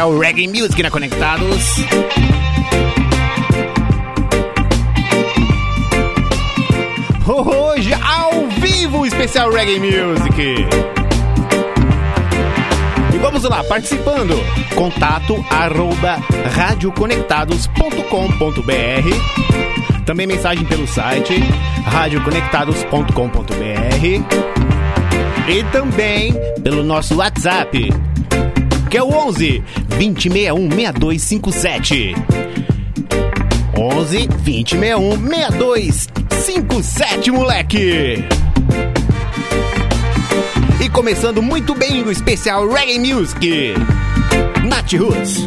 especial Reggae Music na Conectados. Hoje, ao vivo, especial Reggae Music. E vamos lá, participando. Contato arroba radioconectados.com.br Também mensagem pelo site radioconectados.com.br E também pelo nosso WhatsApp, que é o 11 2061 6257. 11 2061 6257, moleque! E começando muito bem o especial Reggae Music, Nat Roots.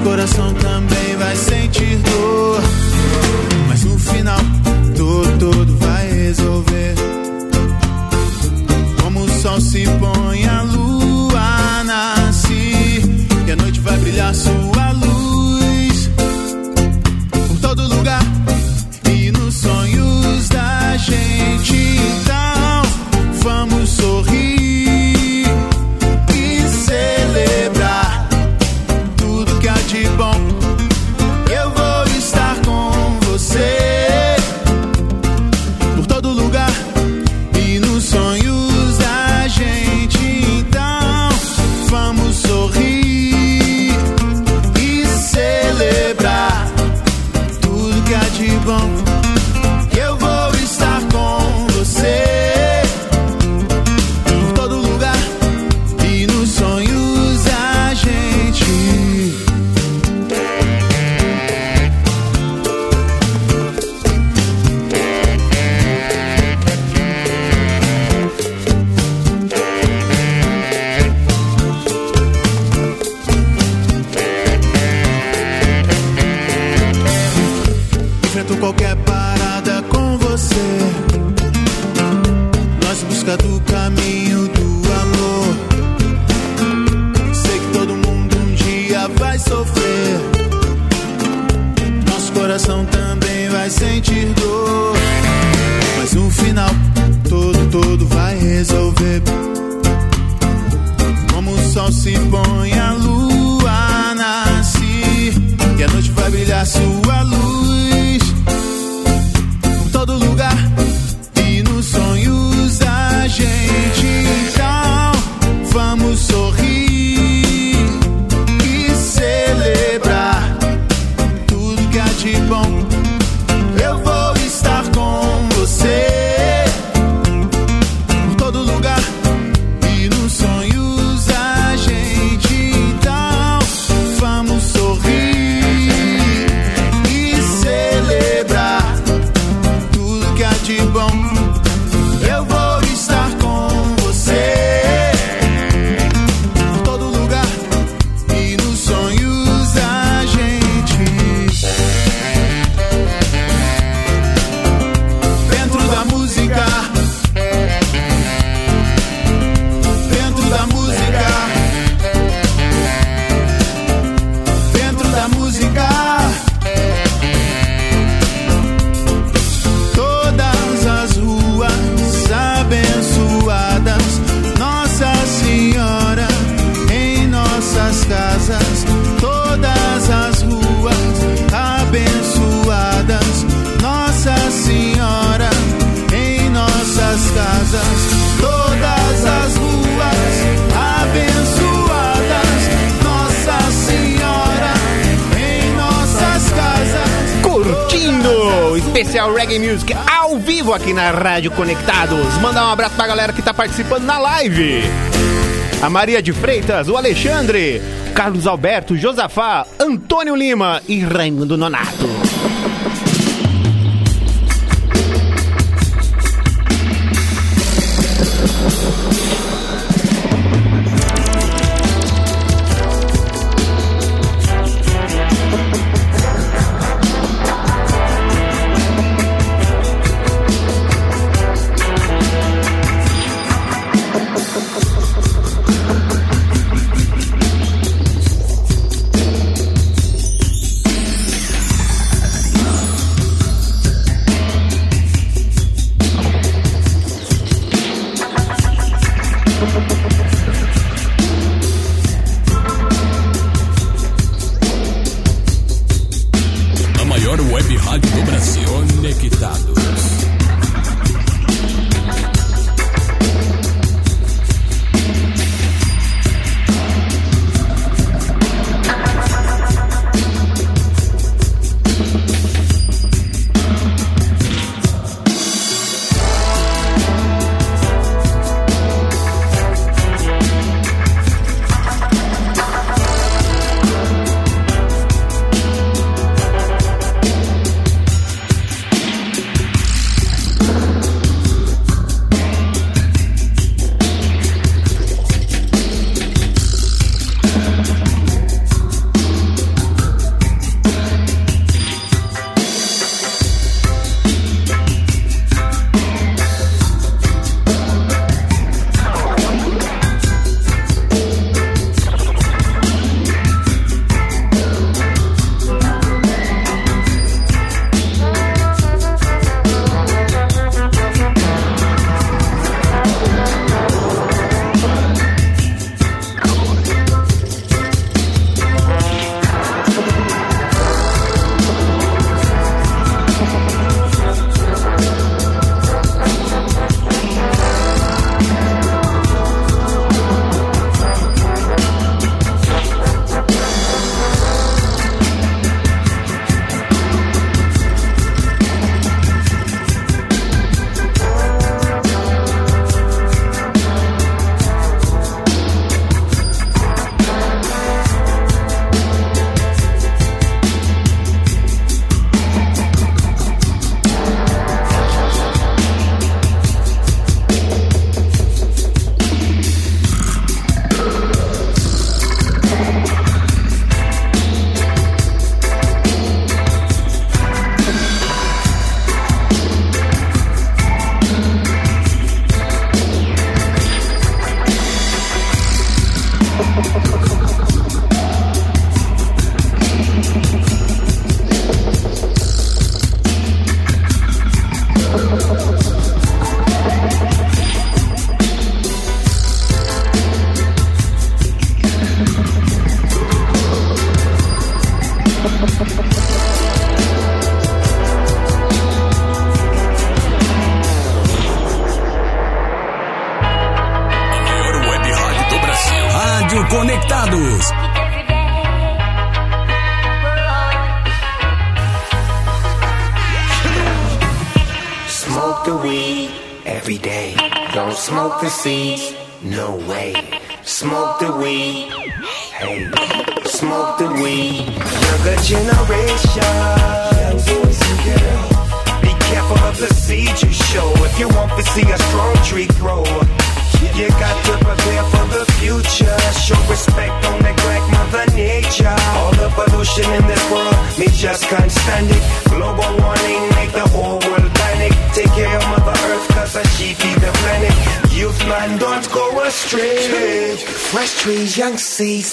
nosso coração também vai sentir dor. Mas no final, tudo, tudo vai resolver. Como o sol se põe, especial Reggae Music ao vivo aqui na Rádio Conectados. Mandar um abraço pra galera que tá participando na live. A Maria de Freitas, o Alexandre, Carlos Alberto, Josafá, Antônio Lima e Raimundo Nonato.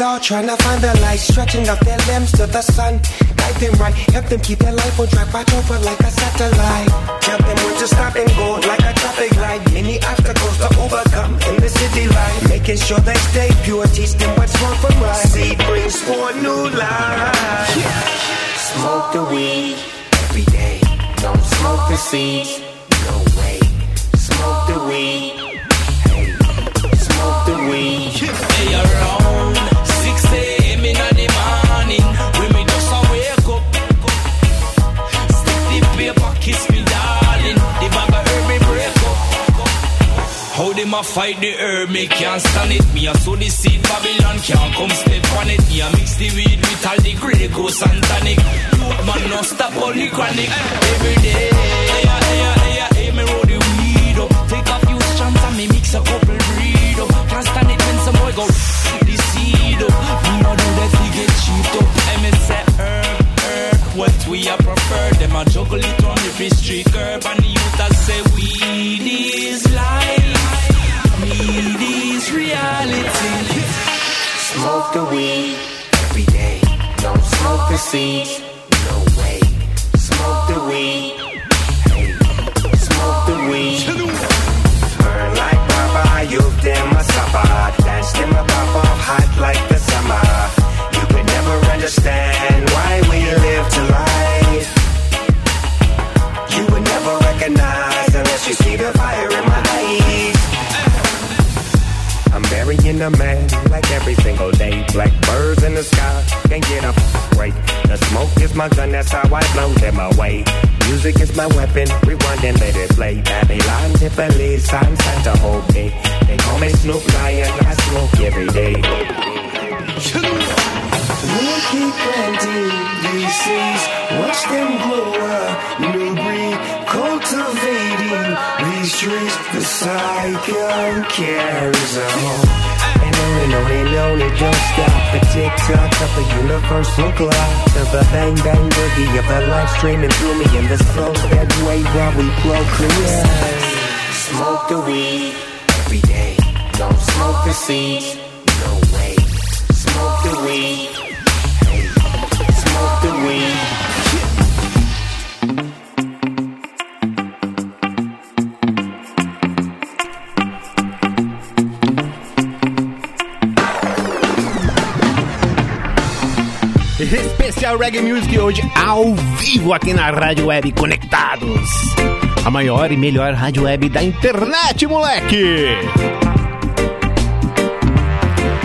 All trying to find the light, stretching out their limbs to the sun. Guide them right, help them keep their life on track, watch over like a satellite. Tell them when to stop and go like a traffic light. Many obstacles to overcome in the city life, making sure they stay pure, teach them what's wrong from right. Seed brings forth new life. Smoke the weed every day, don't smoke the seeds. No way, smoke the weed. A fight the herb, me can't stand it. Me a sow the seed, Babylon can't come step on it. Me a mix the weed with all the glucose and tonic. You man no stop all the chronic. Every day, hey, hey, hey, hey, me roll the weed up. Take a few strands and me mix a couple breed up. Can't stand it when some boy go the seed up. Me no do that, we get cheap up. And me say herb, herb, what we a prefer. Them a juggle it on the street curb and the youth a say weed is life. Is reality. Smoke the weed every day. Don't smoke the seeds. No way. Smoke the weed. Hey, smoke the weed. Burn like Baba, you them a sapa. Dance them a pop off hot like the summer. You could never understand Burying a man like every single day. Black birds in the sky, can't get a break. The smoke is my gun, that's how I blow them away. Music is my weapon, rewind and let it play. Babylon, Tiffany, sign Santa hold me. They call me Snoop Lion, I smoke every day. Planting these seeds, watch them grow up, new breed, cultivating these trees. The cycle carries on. And on it don't stop. The tick tock of the universal clock, of the bang bang boogie of the life streaming through me, and the slow that way while we procreate. Smoke the weed every day. Don't smoke the seeds. No way. Smoke the weed. Especial Reggae Music hoje ao vivo aqui na Rádio Web Conectados. A maior e melhor rádio web da internet, moleque!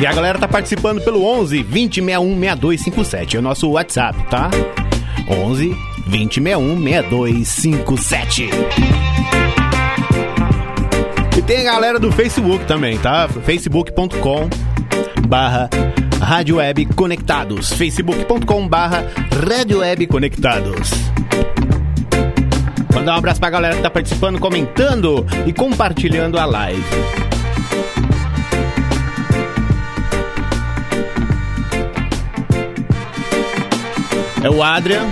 E a galera tá participando pelo 11 20 61 6257. É o nosso WhatsApp, tá? 11 20 61 6257. E tem a galera do Facebook também, tá? facebook.com barra Rádio Web Conectados. facebook.com barra Rádio Web Conectados. Mandar um abraço pra galera que tá participando, comentando e compartilhando a live. É o Adrian,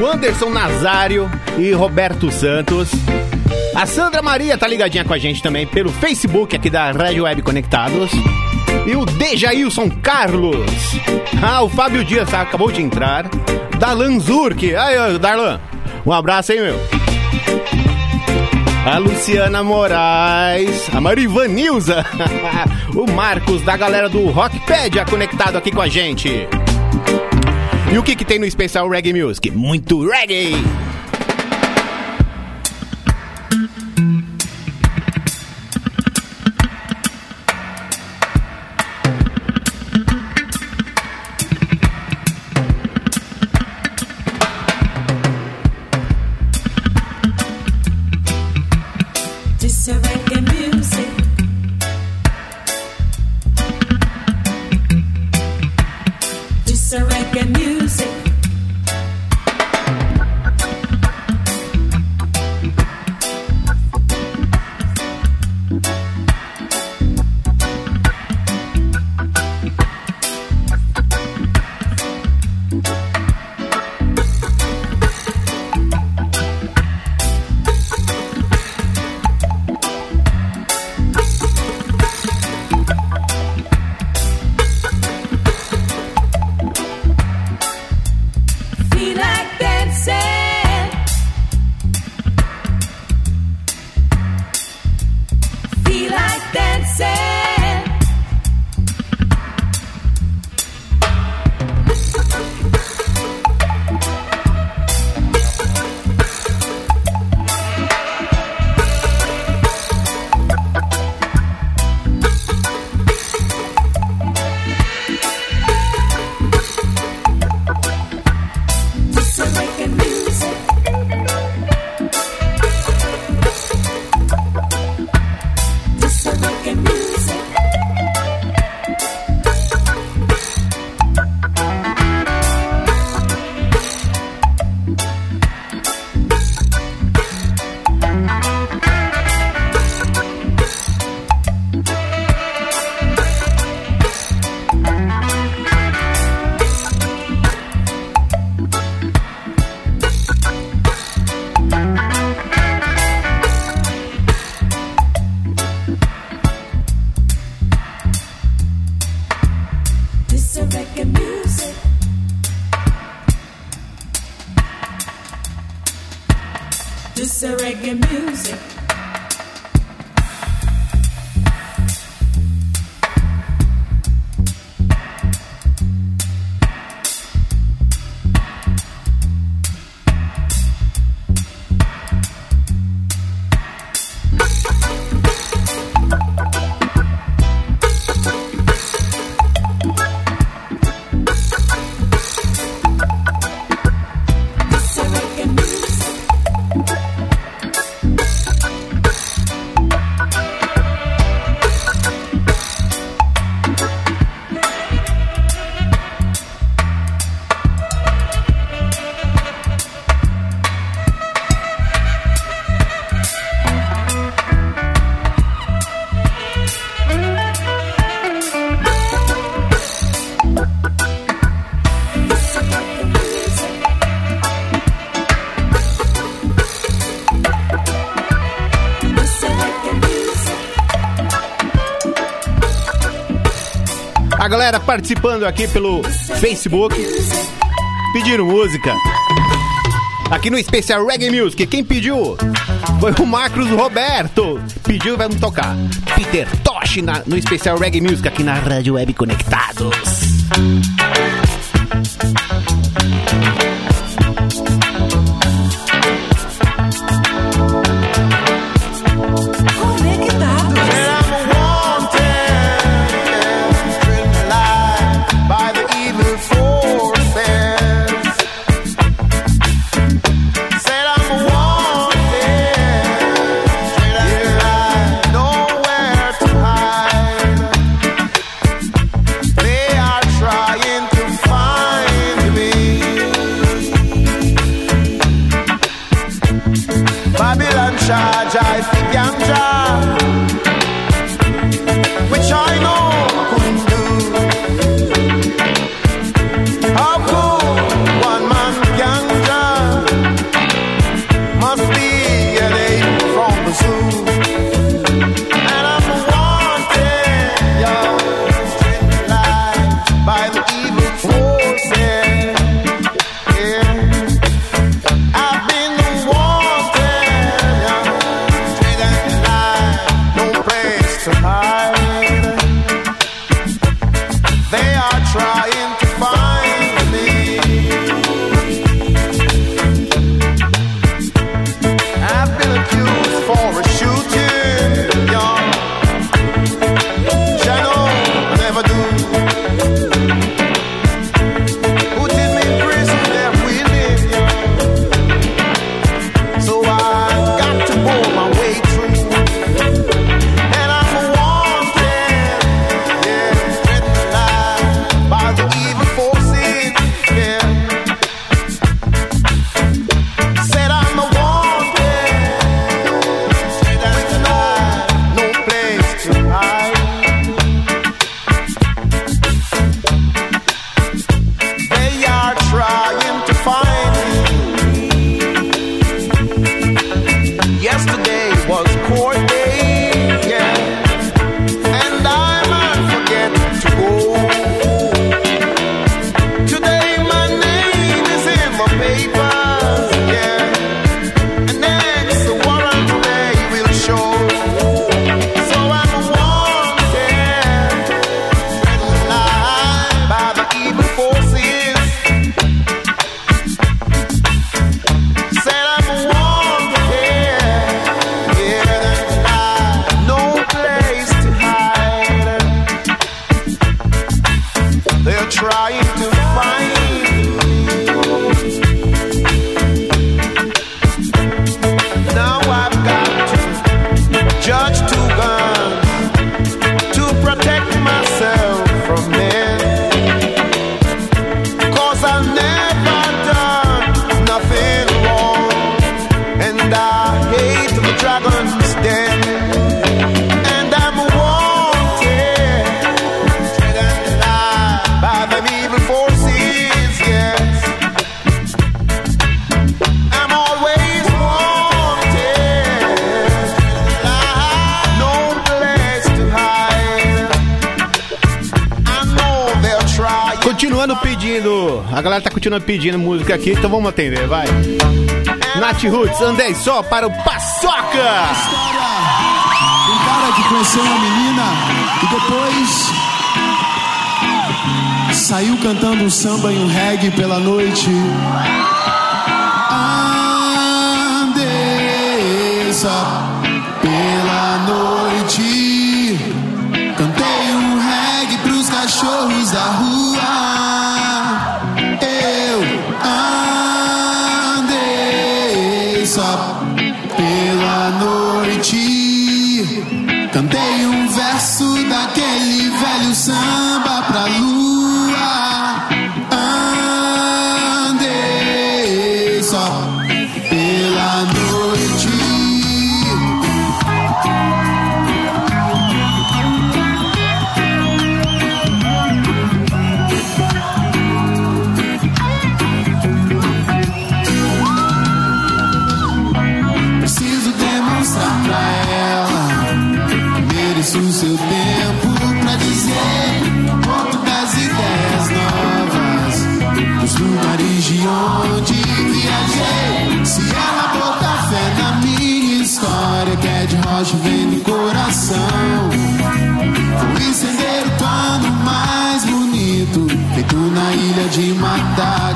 o Anderson Nazário e Roberto Santos. A Sandra Maria tá ligadinha com a gente também pelo Facebook aqui da Rádio Web Conectados. E o Dejailson Carlos. Ah, o Fábio Dias acabou de entrar. Darlan Zurk. Aí, Darlan. Um abraço, hein, meu? A Luciana Moraes. A Marivanilza. o Marcos, da galera do Rockpedia, conectado aqui com a gente. E o que, que tem no especial Reggae Music? Muito reggae! A galera participando aqui pelo Facebook, pedindo música. Aqui no especial Reggae Music, quem pediu? Foi o Marcos Roberto. Pediu e vamos tocar. Peter Tosh no especial Reggae Music aqui na Rádio Web Conectados. Continuando pedindo. A galera tá continuando pedindo música aqui, então vamos atender, vai. Nath Roots, andei só para o Paçoca! História. Um cara que conheceu uma menina e depois saiu cantando um samba e um reggae pela noite. Andei só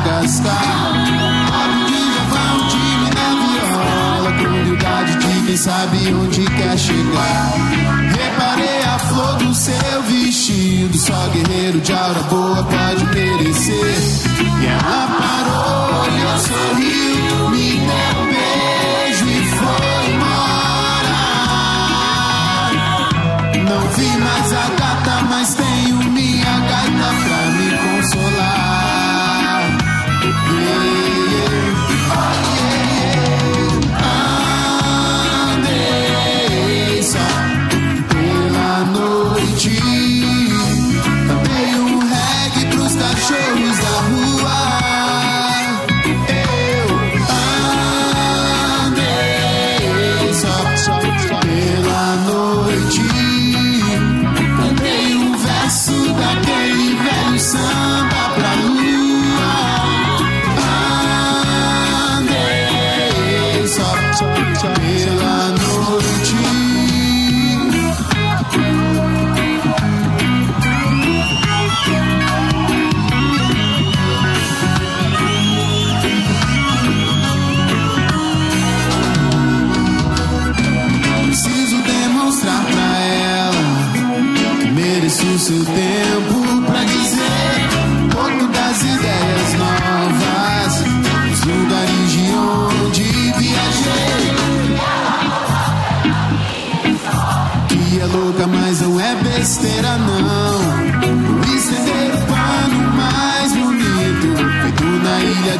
Olha que já vão time na viola humildade de quem sabe onde quer chegar. Reparei a flor do seu vestido Só guerreiro de aura boa pode merecer. E ela parou, olhou, sorriu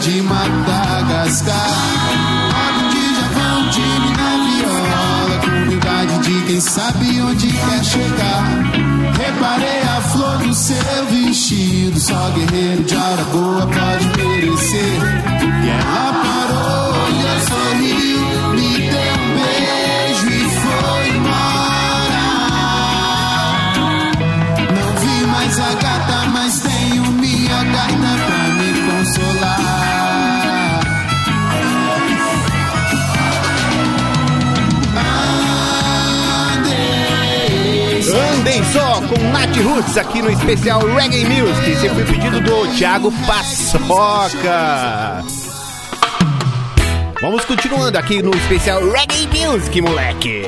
de Madagascar. Olha que já vão time na viola, com humildade de quem sabe onde quer chegar. Reparei a flor do seu vestido, só guerreiro de aura boa pode merecer. E ela parou, só com Nath Roots aqui no especial Reggae Music. Esse foi o pedido do Thiago Paçoca. Vamos continuando aqui no especial Reggae Music, moleque.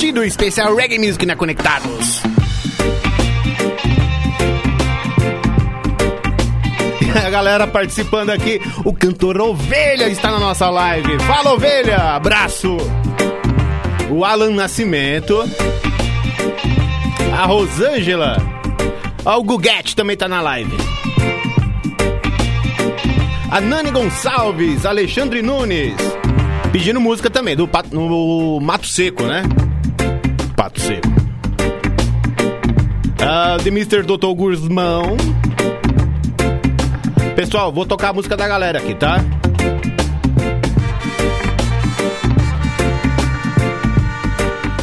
Curtindo o especial Reggae Music na Conectados. A galera participando aqui, o cantor Ovelha está na nossa live. Fala, Ovelha! Abraço! O Alan Nascimento. A Rosângela. O Guguete também tá na live. A Nani Gonçalves, Alexandre Nunes. Pedindo música também, do Mato Seco, né? The Mr. Dr. Guzmão. Pessoal, vou tocar a música da galera aqui, tá?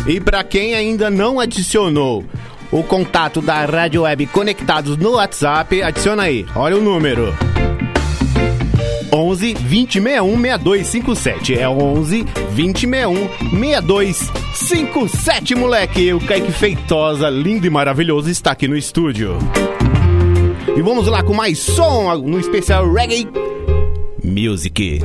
E pra quem ainda não adicionou o contato da Rádio Web Conectados no WhatsApp, adiciona aí. Olha o número. 11 2061 6257. É 11 2061 6257, moleque. O Kaique Feitosa, lindo e maravilhoso, está aqui no estúdio. E vamos lá com mais som no especial Reggae Music.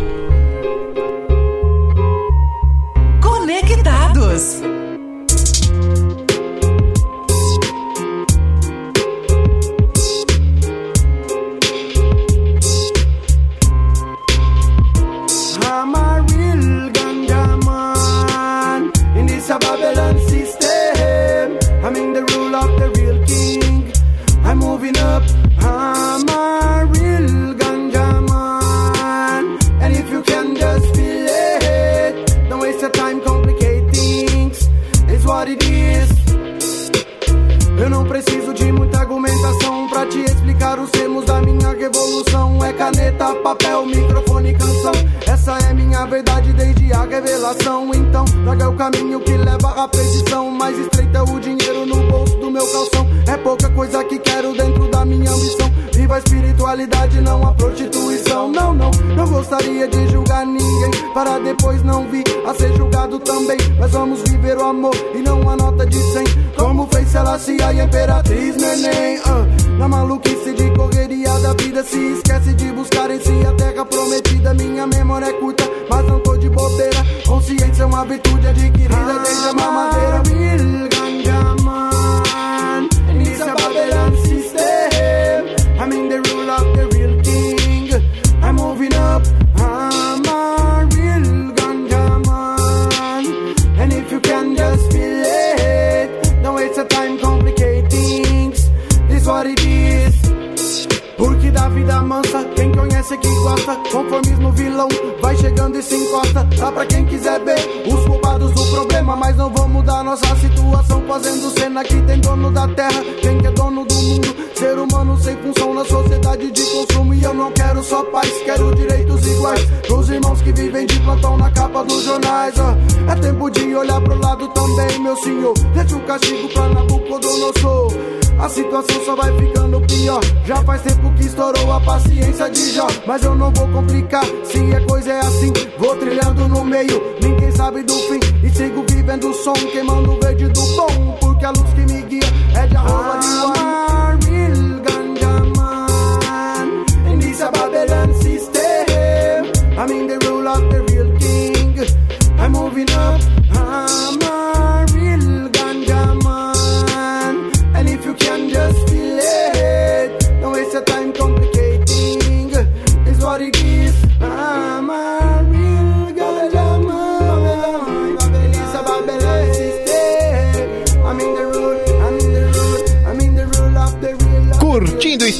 Consciência é uma virtude adquirida desde a mamadeira. Real Conformismo vilão, vai chegando e se encosta. Dá pra quem quiser ver os culpados do problema. Mas não vão mudar nossa situação. Fazendo cena que tem dono da terra. Quem que é dono do mundo? Ser humano sem função na sociedade de consumo. E eu não quero só paz, quero direitos iguais. Pros irmãos que vivem de plantão na capa dos jornais. É tempo de olhar pro lado também, meu senhor. Deixa o castigo pra Nabucodonosor. A situação só vai ficando pior. Já faz tempo que estourou a paciência de Jó. Mas eu não vou complicar, se a coisa é assim. Vou trilhando no meio, ninguém sabe do fim. E sigo vivendo o som, queimando o verde do tom. Porque a luz que me guia é de arroba de guarda.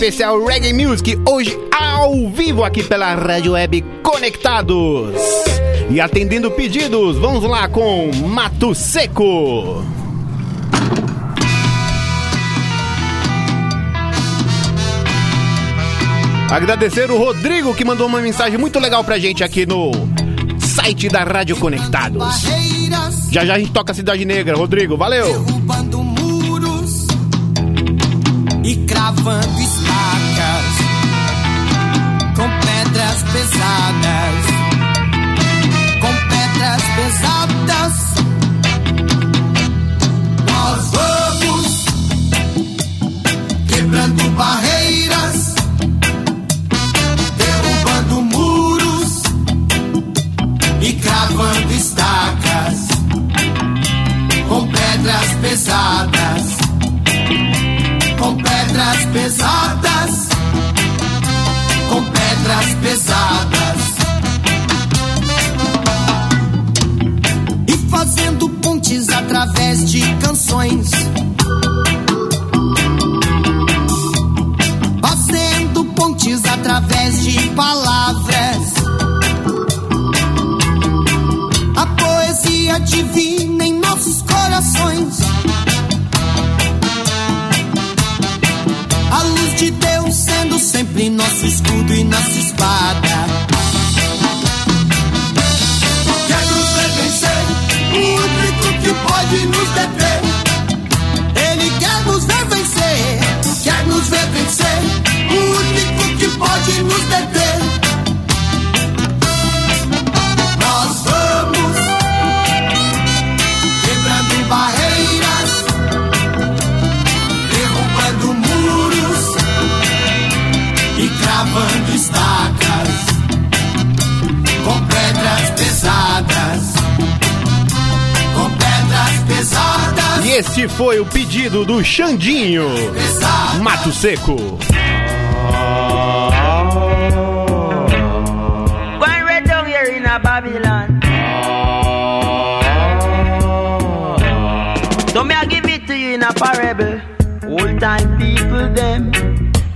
Especial Reggae Music, hoje ao vivo aqui pela Rádio Web Conectados. E atendendo pedidos, vamos lá com Mato Seco. Agradecer o Rodrigo que mandou uma mensagem muito legal pra gente aqui no site da Rádio Conectados. Já já a gente toca Cidade Negra, Rodrigo, valeu! derrubando muros e cravando pesadas, com pedras pesadas. Nós vamos quebrando barreiras, derrubando muros e cravando estacas com pedras pesadas, com pedras pesadas, pedras pesadas. E fazendo pontes através de canções. Fazendo pontes através de palavras. A poesia divina em nossos corações. Sempre nosso escudo e nossa espada. Quer nos ver vencer, o único que pode nos deter. Ele quer nos ver vencer, quer nos ver vencer, o único que pode nos deter. E cravando estacas com pedras pesadas, com pedras pesadas, E este foi o pedido do Xandinho, pesadas. Mato Seco. Go and read down here in a Babylon. So me I give it to you in a parable. Old time people them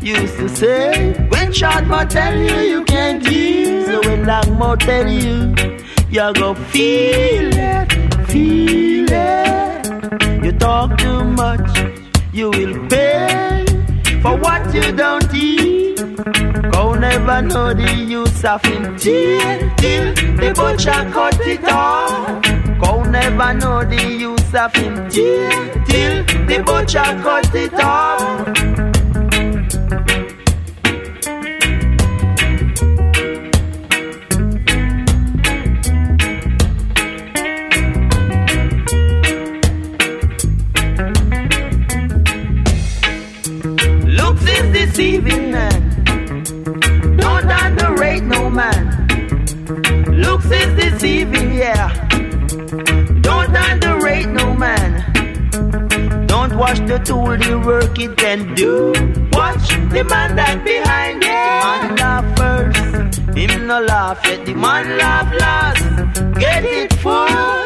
used to say, short mouth tell you you can't hear, so when long mouth tell you, you go feel it, feel it. You talk too much, you will pay for what you don't eat. Go never know the use of him till, till the butcher cut it off. Go never know the use of him till, till the butcher cut it off. deceiving man. Don't underrate no man. Looks is deceiving, yeah. Don't underrate no man. Don't watch the tool, the work it can do. Watch the man that behind it. Yeah. Man laugh first, him no laugh yet. The man laugh last. Get it full.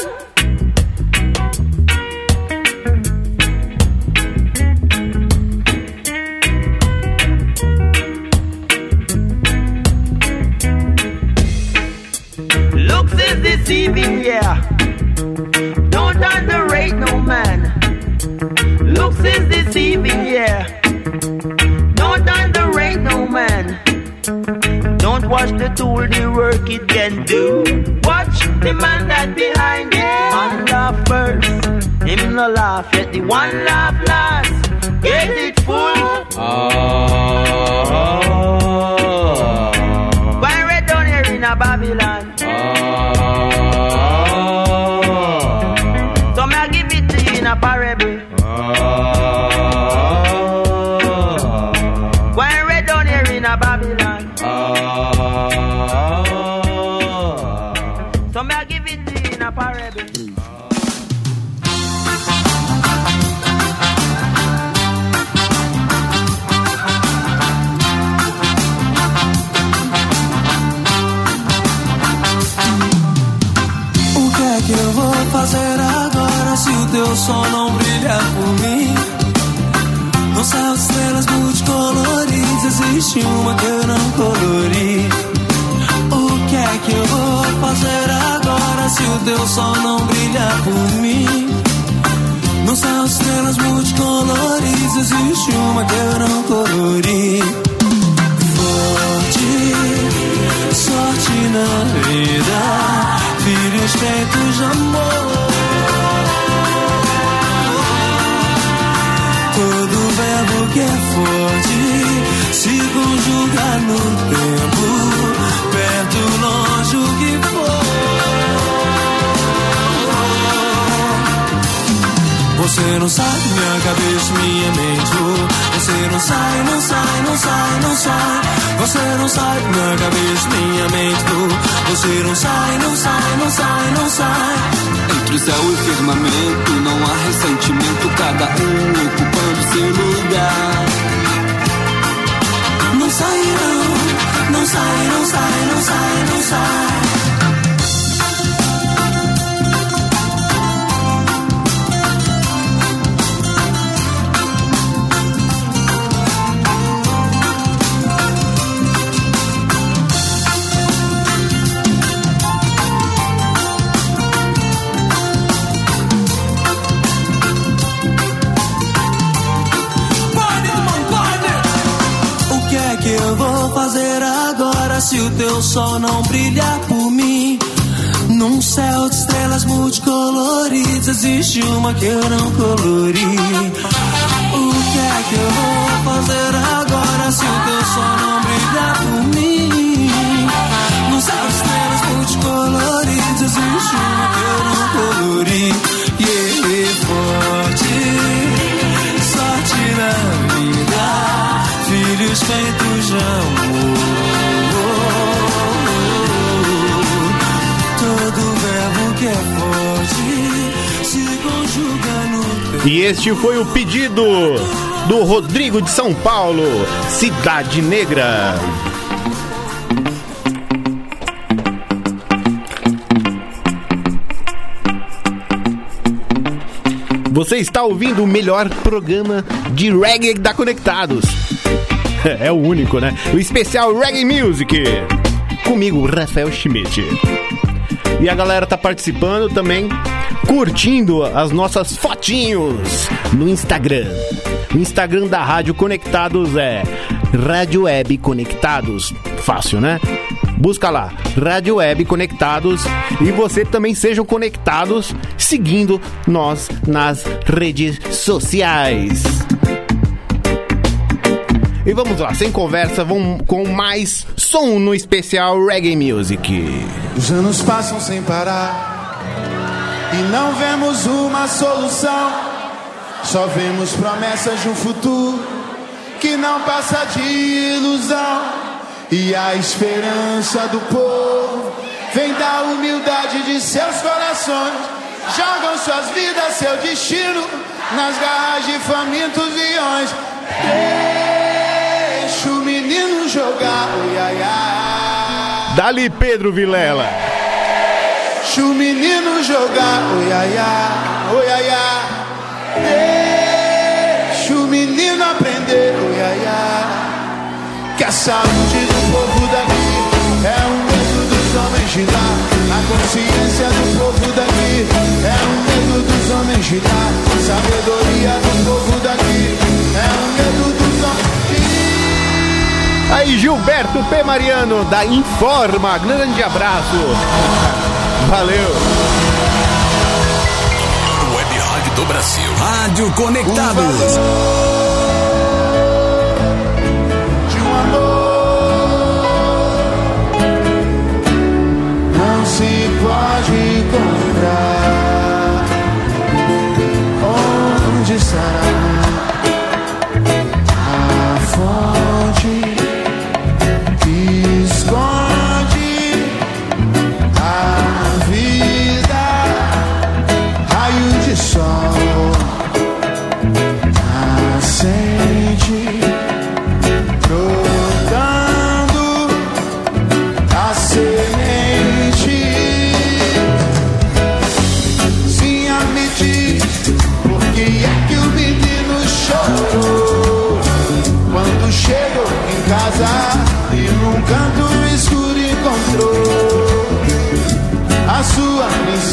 Tool, the work it can do. Watch the man that behind it. Man laugh first, him no laugh yet. The one laugh last. Get it full. Why o sol não brilhar por mim? No céu estrelas multicoloridas existe uma que eu não colori. O que é que eu vou fazer agora se o teu sol não brilhar por mim? No céu estrelas multicoloridas existe uma que eu não colori. Forte, sorte na vida, filhos feitos de amor. É forte se conjuga no tempo, perto, longe, o que for. Você não sai minha cabeça, minha mente. Você não sai, não sai, não sai, não sai. Você não sai minha cabeça, minha mente. Você não sai, não sai, não sai, não sai. Entre céu e firmamento não há ressentimento, cada um ocupando seu lugar. Não sai, não, não sai, não sai, não sai, não sai. Fazer agora se o teu sol não brilhar por mim? Num céu de estrelas multicoloridas existe uma que eu não colori. O que é que eu vou fazer agora se o teu sol não brilhar por mim? Num céu de estrelas multicoloridas existe uma que eu não colori. Yeah, forte, sorte na vida, filhos feitos de E este foi o pedido do Rodrigo de São Paulo, Cidade Negra. Você está ouvindo o melhor programa de reggae da Conectados. É o único, né? O especial Reggae Music. Comigo, Rafael Schmidt. E a galera tá participando também, curtindo as nossas fotinhos no Instagram. O Instagram da Rádio Conectados é Rádio Web Conectados. Fácil, né? Busca lá, Rádio Web Conectados e você também sejam conectados seguindo nós nas redes sociais. E vamos lá, sem conversa, vamos com mais som no especial Reggae Music. Os anos passam sem parar e não vemos uma solução. Só vemos promessas de um futuro que não passa de ilusão. E a esperança do povo vem da humildade de seus corações. Jogam suas vidas, seu destino nas garras de famintos leões. Deixa o menino jogar, ai. Dali Pedro Vilela. Deixa o menino jogar, oi, ai, ai, oi, ai. Deixa o menino aprender, oi, ai. Que a saúde do povo daqui é o medo dos homens de lá. A consciência do povo daqui é o medo dos homens de lá. Sabedoria do povo daqui é o medo dos homens. Aí, Gilberto P. Mariano, da Informa. Grande abraço. Valeu. Web Rádio do Brasil. Rádio Conectados. de um amor não se pode comprar. Onde estará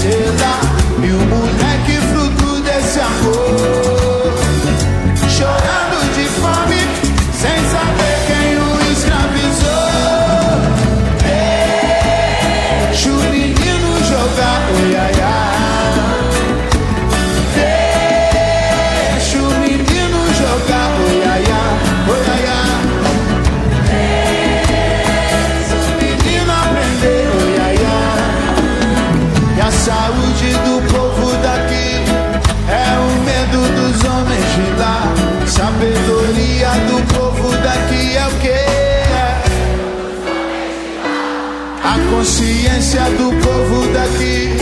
princesa A consciência do povo daqui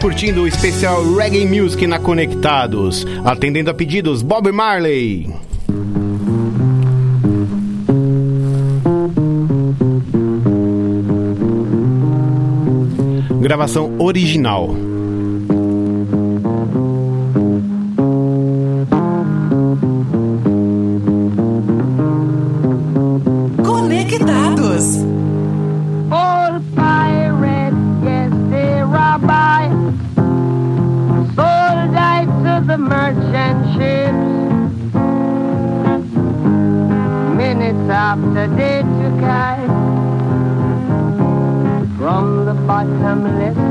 curtindo o especial Reggae Music na Conectados, atendendo a pedidos Bob Marley. Gravação original. up the day to cry? From the bottomless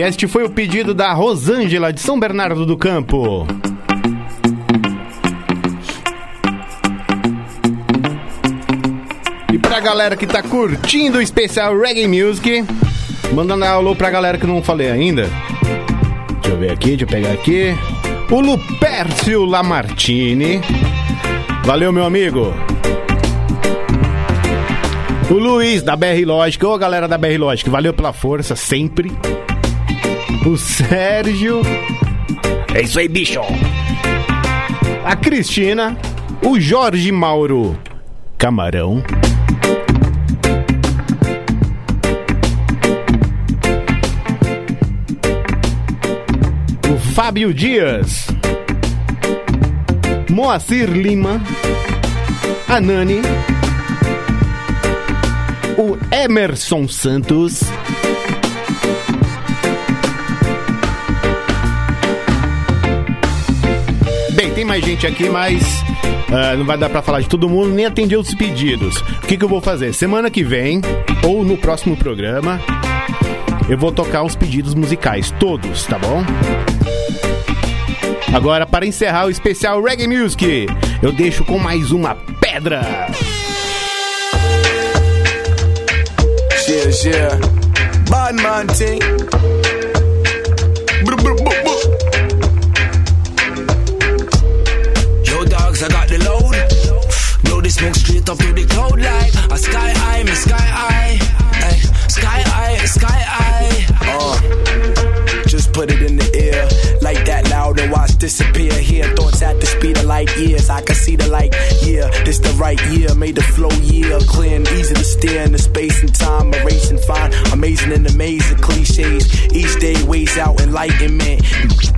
Este foi o pedido da Rosângela de São Bernardo do Campo. E pra galera que tá curtindo o especial Reggae Music, mandando alô pra galera que não falei ainda. Deixa eu ver aqui, deixa eu pegar aqui. O Lupércio Lamartine. Valeu, meu amigo. O Luiz da BR Lógica. Ô, galera da BR Lógica, valeu pela força sempre. O Sérgio. É isso aí, bicho. A Cristina. O Jorge Mauro Camarão. O Fábio Dias. Moacir Lima. A Nani. O Emerson Santos. Tem mais gente aqui, mas ah, não vai dar pra falar de todo mundo, nem atender os pedidos. O que, que eu vou fazer? Semana que vem, ou no próximo programa, eu vou tocar os pedidos musicais, todos, tá bom? Agora, para encerrar o especial Reggae Music, eu deixo com mais uma pedra. Yeah, yeah. Bad man. Smoke straight up to the cloud like a sky high, me sky high. Ay, sky high, sky high. Uh, just put it in the air. Like that loud and watch disappear. Hear thoughts at the speed of light years. I can see the light. Yeah, this the right year. Made the flow year clear and easy to steer in the space and time. Erasing fine. Amazing and amazing cliches. Each day weighs out enlightenment.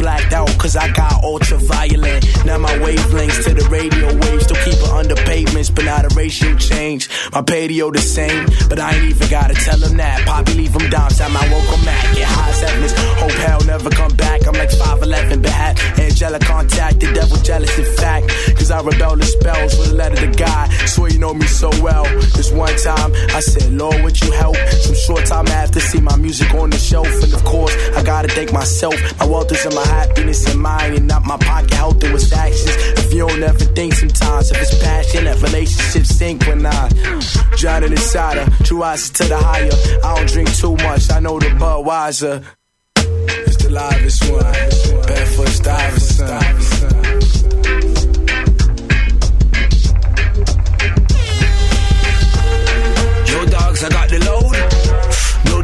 Blacked out cause I got ultraviolet. Now my wavelengths to the radio waves. Still keep it under pavements, but not a ratio change. My patio the same, but I ain't even gotta tell them that. Poppy leave them down, at my welcome mat. Get high as heavens. Hope hell never come back. I'm like 5'11, but had angelic contact. The devil jealous, in fact. Cause I rebel the spells with a letter to God. Swear you know me so well. This one time, I said, Lord, would you help? Some short time after, see my music on the shelf. And of course, I gotta thank myself. My wealth is in my happiness and mine, and not my pocket health and with actions. If you don't ever think sometimes, if it's passion, that relationship synchronized. Drowning inside her, true eyes to the higher. I don't drink too much, I know the Budweiser. It's the livest one. Barefoot Stuyvesant.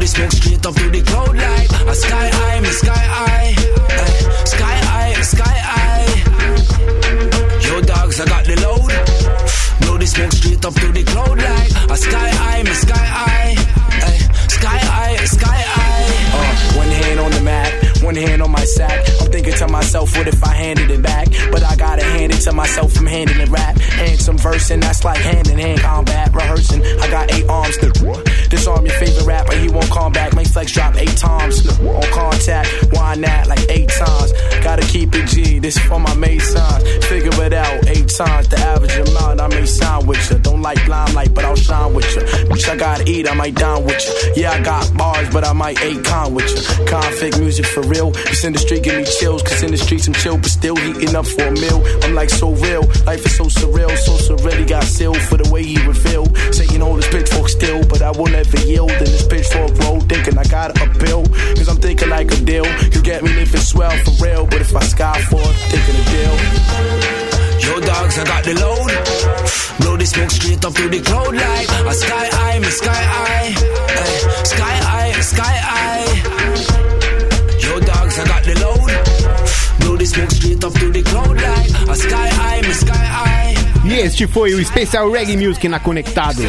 The smoke straight up to the cloud like a sky high, me sky high. Ay, sky high, sky high. Yo, dogs, I got the load. Blow the smoke straight up to the cloud like a sky high, me sky high. Ay, sky high, sky high. Uh, one hand on the map, one hand on my sack. I'm thinking to myself, what if I handed it back? But I gotta hand it to myself from handing it rap. And some verse, and that's like hand in hand combat. Rehearsing, I got eight arms to disarm your favorite rapper. He won't call back, make flex drop eight times. On contact, why not like eight times? Gotta keep it G, this for my masons. Figure it out, eight times the average amount I may sign with you. Don't like limelight, but I'll shine with you. Bitch, I gotta eat, I might dine with you. Yeah, I got bars, but I might eight con with you. Conflict music for real. This industry give me chills, cause in the streets I'm chill, but still heating up for a meal. I'm like so real, life is so surreal, so surreal. He Got sealed for the way he reveal. Satan hold his pitchfork still, but I will never yield in this pitchfork road. Thinking I got a appeal, cause I'm thinking like a deal. You get me living swell for real, but if I sky for thinking a deal. Yo, dogs, I got the load. Blow the smoke straight up to the cloud like a sky high, me sky high. Ay, sky high, sky high. Yo, dogs, I got the load. Blow the smoke straight up to the cloud like a sky high, me sky high. E este foi o especial Reggae Music na Conectados.